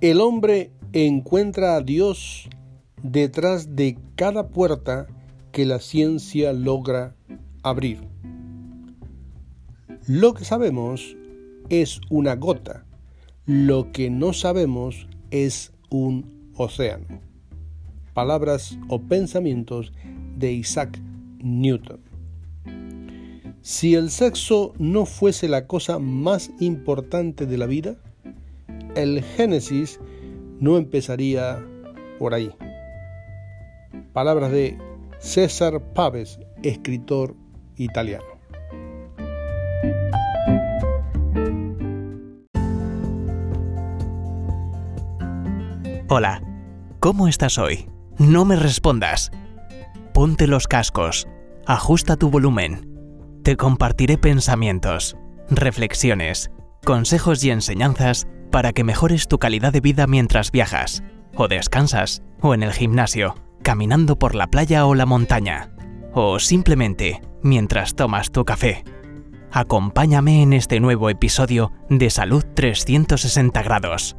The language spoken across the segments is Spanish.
El hombre encuentra a Dios detrás de cada puerta que la ciencia logra abrir. Lo que sabemos es una gota, lo que no sabemos es un océano. Palabras o pensamientos de Isaac Newton. Si el sexo no fuese la cosa más importante de la vida, el Génesis no empezaría por ahí. Palabras de César Paves, escritor italiano. Hola, ¿cómo estás hoy? No me respondas. Ponte los cascos, ajusta tu volumen. Te compartiré pensamientos, reflexiones, consejos y enseñanzas para que mejores tu calidad de vida mientras viajas, o descansas, o en el gimnasio, caminando por la playa o la montaña, o simplemente mientras tomas tu café. Acompáñame en este nuevo episodio de Salud 360 grados.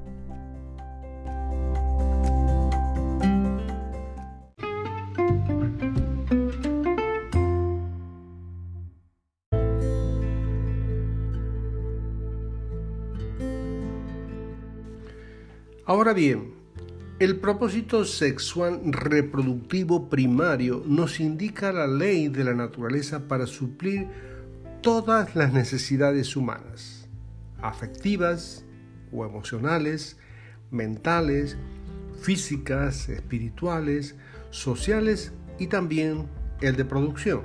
Ahora bien, el propósito sexual reproductivo primario nos indica la ley de la naturaleza para suplir todas las necesidades humanas, afectivas o emocionales, mentales, físicas, espirituales, sociales y también el de producción.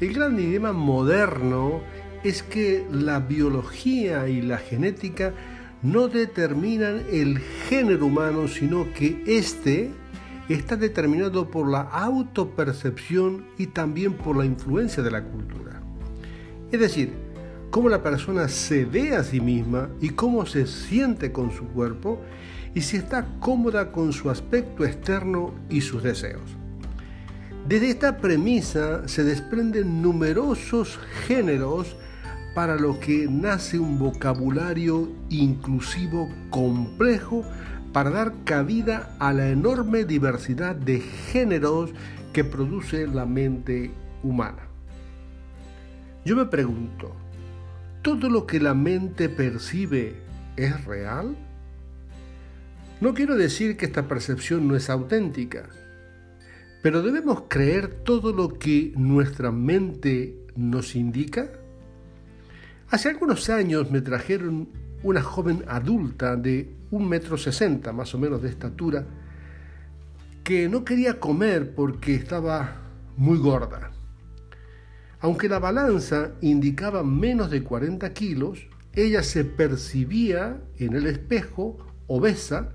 El gran dilema moderno es que la biología y la genética no determinan el género humano, sino que éste está determinado por la autopercepción y también por la influencia de la cultura. Es decir, cómo la persona se ve a sí misma y cómo se siente con su cuerpo y si está cómoda con su aspecto externo y sus deseos. Desde esta premisa se desprenden numerosos géneros para lo que nace un vocabulario inclusivo complejo para dar cabida a la enorme diversidad de géneros que produce la mente humana. Yo me pregunto, ¿todo lo que la mente percibe es real? No quiero decir que esta percepción no es auténtica, pero debemos creer todo lo que nuestra mente nos indica. Hace algunos años me trajeron una joven adulta de un metro sesenta más o menos de estatura que no quería comer porque estaba muy gorda. Aunque la balanza indicaba menos de 40 kilos, ella se percibía en el espejo obesa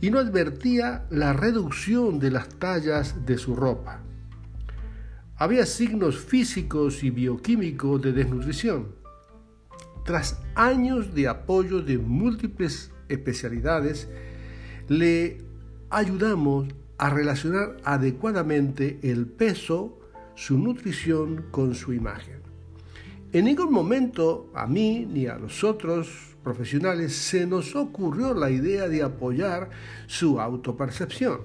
y no advertía la reducción de las tallas de su ropa. Había signos físicos y bioquímicos de desnutrición. Tras años de apoyo de múltiples especialidades, le ayudamos a relacionar adecuadamente el peso, su nutrición con su imagen. En ningún momento a mí ni a los otros profesionales se nos ocurrió la idea de apoyar su autopercepción.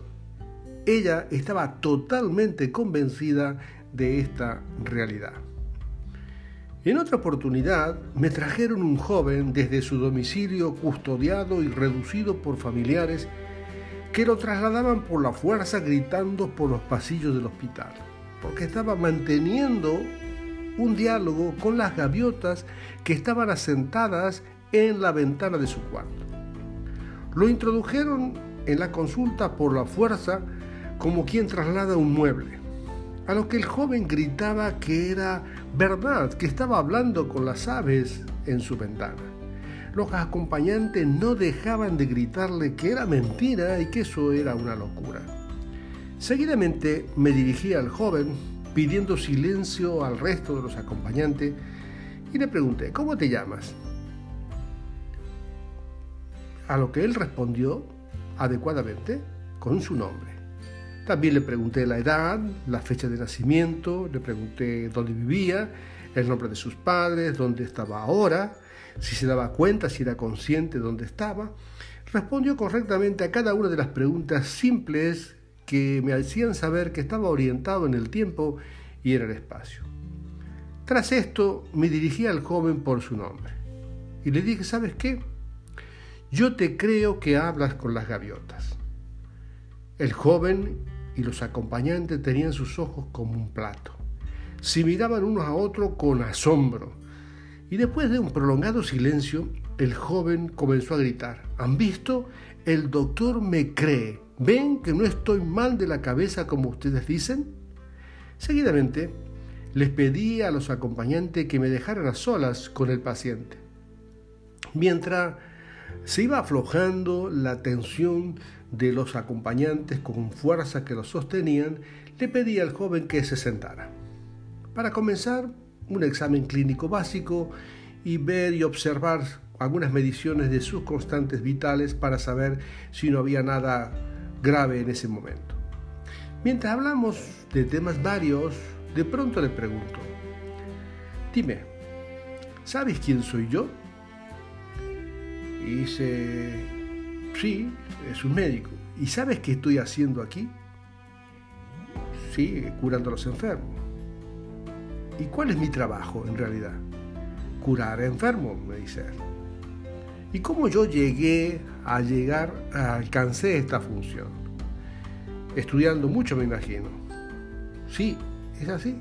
Ella estaba totalmente convencida de esta realidad. En otra oportunidad me trajeron un joven desde su domicilio custodiado y reducido por familiares que lo trasladaban por la fuerza gritando por los pasillos del hospital, porque estaba manteniendo un diálogo con las gaviotas que estaban asentadas en la ventana de su cuarto. Lo introdujeron en la consulta por la fuerza como quien traslada un mueble, a lo que el joven gritaba que era verdad, que estaba hablando con las aves en su ventana. Los acompañantes no dejaban de gritarle que era mentira y que eso era una locura. Seguidamente me dirigí al joven pidiendo silencio al resto de los acompañantes y le pregunté, ¿cómo te llamas? A lo que él respondió adecuadamente con su nombre. También le pregunté la edad, la fecha de nacimiento, le pregunté dónde vivía, el nombre de sus padres, dónde estaba ahora, si se daba cuenta, si era consciente de dónde estaba. Respondió correctamente a cada una de las preguntas simples que me hacían saber que estaba orientado en el tiempo y en el espacio. Tras esto me dirigí al joven por su nombre y le dije, ¿sabes qué? Yo te creo que hablas con las gaviotas. El joven y los acompañantes tenían sus ojos como un plato. Se miraban unos a otros con asombro. Y después de un prolongado silencio, el joven comenzó a gritar, ¿han visto? El doctor me cree. ¿Ven que no estoy mal de la cabeza como ustedes dicen? Seguidamente, les pedí a los acompañantes que me dejaran a solas con el paciente. Mientras se iba aflojando la tensión de los acompañantes con fuerza que los sostenían, le pedí al joven que se sentara. Para comenzar, un examen clínico básico y ver y observar algunas mediciones de sus constantes vitales para saber si no había nada grave en ese momento. Mientras hablamos de temas varios, de pronto le pregunto, dime, ¿sabes quién soy yo? Y dice, sí, es un médico. ¿Y sabes qué estoy haciendo aquí? Sí, curando a los enfermos. ¿Y cuál es mi trabajo en realidad? Curar a enfermos, me dice él. ¿Y cómo yo llegué a llegar, a alcancé esta función? Estudiando mucho, me imagino. Sí, es así,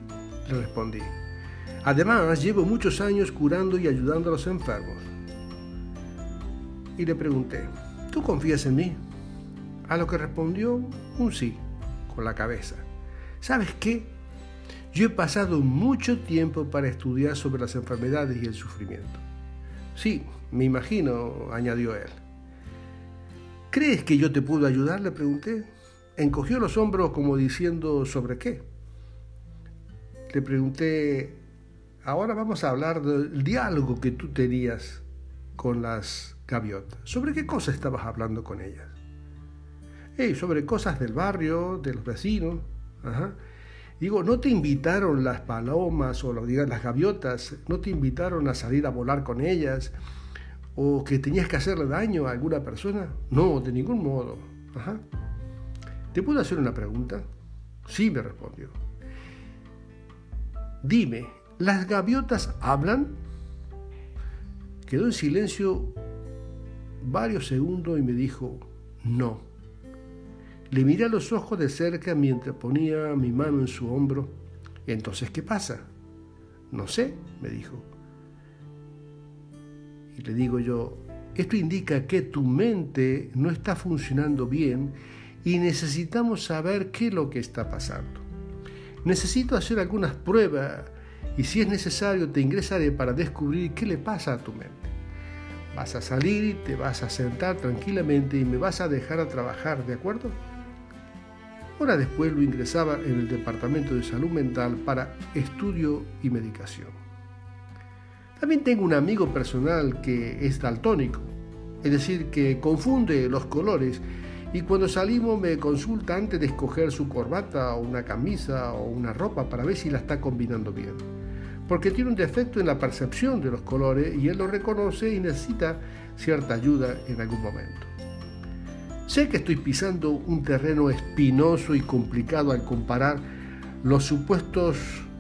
le respondí. Además, llevo muchos años curando y ayudando a los enfermos. Y le pregunté, ¿tú confías en mí? A lo que respondió un sí, con la cabeza. ¿Sabes qué? Yo he pasado mucho tiempo para estudiar sobre las enfermedades y el sufrimiento. Sí, me imagino, añadió él. ¿Crees que yo te puedo ayudar? le pregunté. Encogió los hombros como diciendo ¿sobre qué? Le pregunté, ahora vamos a hablar del diálogo que tú tenías con las gaviotas. ¿Sobre qué cosas estabas hablando con ellas? Sobre cosas del barrio, de los vecinos. Digo, ¿no te invitaron las palomas o las gaviotas? ¿No te invitaron a salir a volar con ellas? ¿O que tenías que hacerle daño a alguna persona? No, de ningún modo. ¿Te puedo hacer una pregunta? Sí, me respondió. Dime, ¿las gaviotas hablan? Quedó en silencio varios segundos y me dijo, no. Le miré a los ojos de cerca mientras ponía mi mano en su hombro. Entonces, ¿qué pasa? No sé, me dijo. Y le digo yo, esto indica que tu mente no está funcionando bien y necesitamos saber qué es lo que está pasando. Necesito hacer algunas pruebas y si es necesario te ingresaré para descubrir qué le pasa a tu mente. Vas a salir, te vas a sentar tranquilamente y me vas a dejar a trabajar, ¿de acuerdo? Hora después lo ingresaba en el Departamento de Salud Mental para estudio y medicación. También tengo un amigo personal que es daltónico, es decir, que confunde los colores y cuando salimos me consulta antes de escoger su corbata o una camisa o una ropa para ver si la está combinando bien. Porque tiene un defecto en la percepción de los colores y él lo reconoce y necesita cierta ayuda en algún momento. Sé que estoy pisando un terreno espinoso y complicado al comparar los supuestos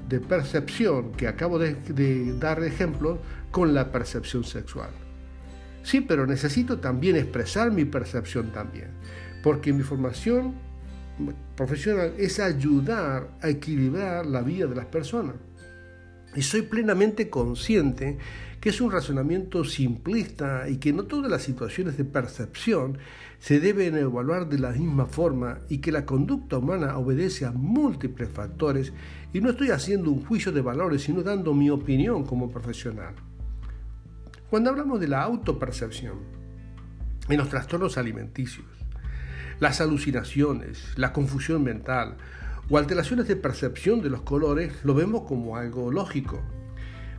de percepción que acabo de, de dar ejemplo con la percepción sexual. Sí, pero necesito también expresar mi percepción también, porque mi formación profesional es ayudar a equilibrar la vida de las personas. Y soy plenamente consciente que es un razonamiento simplista y que no todas las situaciones de percepción se deben evaluar de la misma forma y que la conducta humana obedece a múltiples factores y no estoy haciendo un juicio de valores, sino dando mi opinión como profesional. Cuando hablamos de la autopercepción en los trastornos alimenticios, las alucinaciones, la confusión mental o alteraciones de percepción de los colores, lo vemos como algo lógico.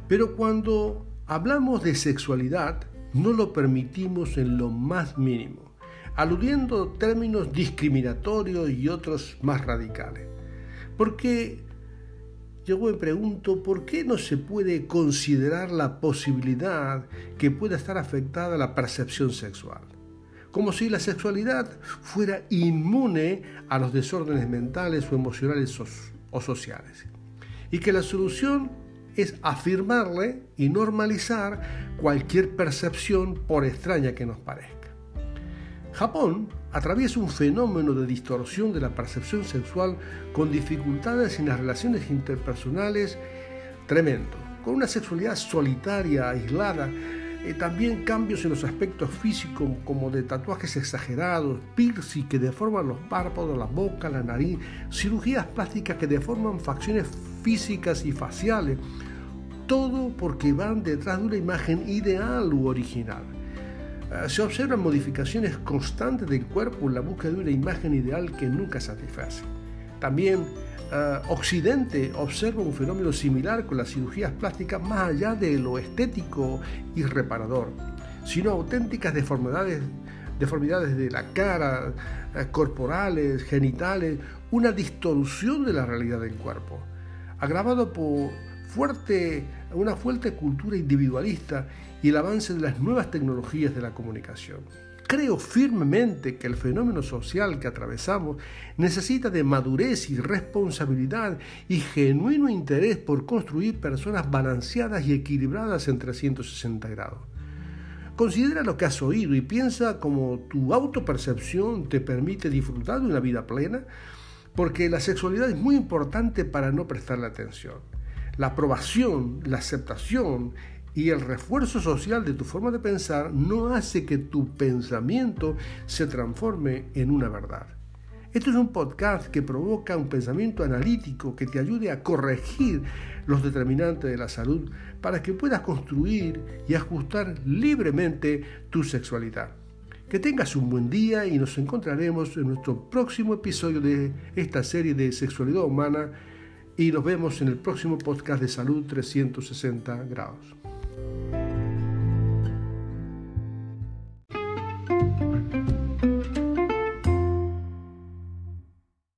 Pero cuando hablamos de sexualidad, no lo permitimos en lo más mínimo, aludiendo términos discriminatorios y otros más radicales. Porque yo me pregunto, ¿por qué no se puede considerar la posibilidad que pueda estar afectada la percepción sexual? Como si la sexualidad fuera inmune a los desórdenes mentales o emocionales o sociales. Y que la solución es afirmarle y normalizar cualquier percepción por extraña que nos parezca. Japón atraviesa un fenómeno de distorsión de la percepción sexual con dificultades en las relaciones interpersonales tremendo, con una sexualidad solitaria, aislada, eh, también cambios en los aspectos físicos como de tatuajes exagerados, piercing que deforman los párpados, la boca, la nariz, cirugías plásticas que deforman facciones físicas y faciales, todo porque van detrás de una imagen ideal u original. Eh, se observan modificaciones constantes del cuerpo en la búsqueda de una imagen ideal que nunca satisface. También eh, Occidente observa un fenómeno similar con las cirugías plásticas más allá de lo estético y reparador, sino auténticas deformidades, deformidades de la cara, eh, corporales, genitales, una distorsión de la realidad del cuerpo, agravado por una fuerte cultura individualista y el avance de las nuevas tecnologías de la comunicación. Creo firmemente que el fenómeno social que atravesamos necesita de madurez y responsabilidad y genuino interés por construir personas balanceadas y equilibradas en 360 grados. Considera lo que has oído y piensa cómo tu autopercepción te permite disfrutar de una vida plena, porque la sexualidad es muy importante para no prestarle atención. La aprobación, la aceptación y el refuerzo social de tu forma de pensar no hace que tu pensamiento se transforme en una verdad. Esto es un podcast que provoca un pensamiento analítico que te ayude a corregir los determinantes de la salud para que puedas construir y ajustar libremente tu sexualidad. Que tengas un buen día y nos encontraremos en nuestro próximo episodio de esta serie de sexualidad humana y nos vemos en el próximo podcast de Salud 360 grados. Thank you.